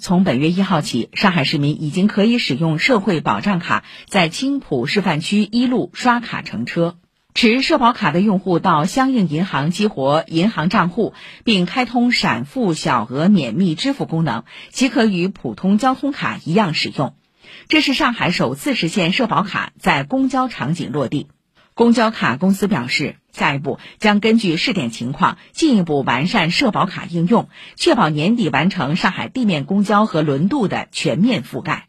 从本月一号起，上海市民已经可以使用社会保障卡在青浦示范区一路刷卡乘车。持社保卡的用户到相应银行激活银行账户，并开通闪付小额免密支付功能，即可与普通交通卡一样使用。这是上海首次实现社保卡在公交场景落地。公交卡公司表示，下一步将根据试点情况进一步完善社保卡应用，确保年底完成上海地面公交和轮渡的全面覆盖。